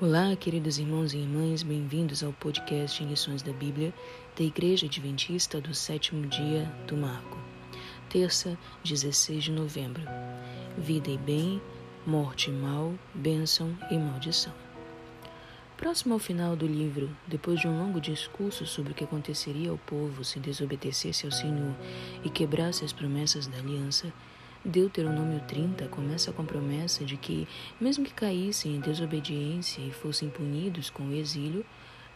Olá, queridos irmãos e irmãs, bem-vindos ao podcast em Lições da Bíblia da Igreja Adventista do Sétimo Dia do Marco. Terça, 16 de novembro. Vida e bem, morte e mal, bênção e maldição. Próximo ao final do livro, depois de um longo discurso sobre o que aconteceria ao povo se desobedecesse ao Senhor e quebrasse as promessas da aliança, Deuteronômio 30 começa com a promessa de que, mesmo que caíssem em desobediência e fossem punidos com o exílio,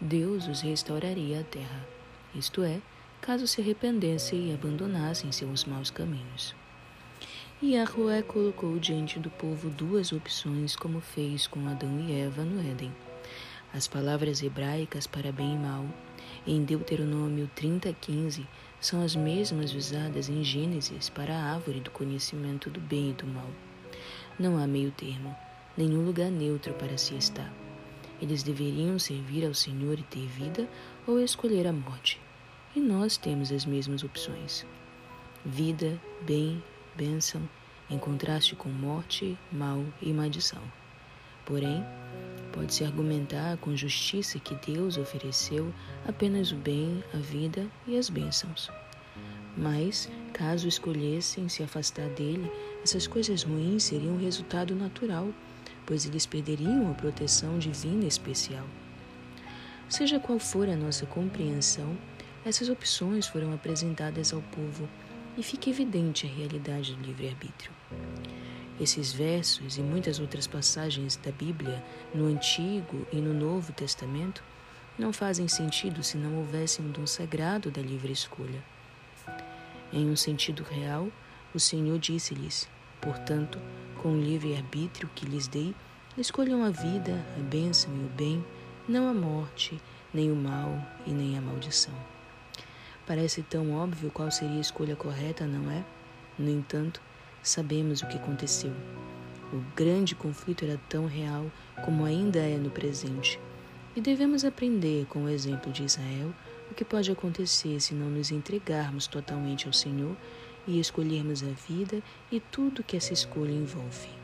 Deus os restauraria à terra, isto é, caso se arrependessem e abandonassem seus maus caminhos. E Yahweh colocou diante do povo duas opções, como fez com Adão e Eva no Éden. As palavras hebraicas para bem e mal, em Deuteronômio 30:15, são as mesmas usadas em Gênesis para a árvore do conhecimento do bem e do mal. Não há meio termo, nenhum lugar neutro para se estar. Eles deveriam servir ao Senhor e ter vida ou escolher a morte. E nós temos as mesmas opções: vida, bem, bênção, em contraste com morte, mal e maldição. Porém, pode-se argumentar com justiça que Deus ofereceu apenas o bem, a vida e as bênçãos. Mas, caso escolhessem se afastar dele, essas coisas ruins seriam um resultado natural, pois eles perderiam a proteção divina especial. Seja qual for a nossa compreensão, essas opções foram apresentadas ao povo e fica evidente a realidade do livre-arbítrio. Esses versos e muitas outras passagens da Bíblia, no Antigo e no Novo Testamento, não fazem sentido se não houvesse um dom sagrado da livre escolha. Em um sentido real, o Senhor disse-lhes: Portanto, com o livre arbítrio que lhes dei, escolham a vida, a bênção e o bem, não a morte, nem o mal e nem a maldição. Parece tão óbvio qual seria a escolha correta, não é? No entanto, sabemos o que aconteceu. O grande conflito era tão real como ainda é no presente. E devemos aprender com o exemplo de Israel o que pode acontecer se não nos entregarmos totalmente ao Senhor e escolhermos a vida e tudo que essa escolha envolve.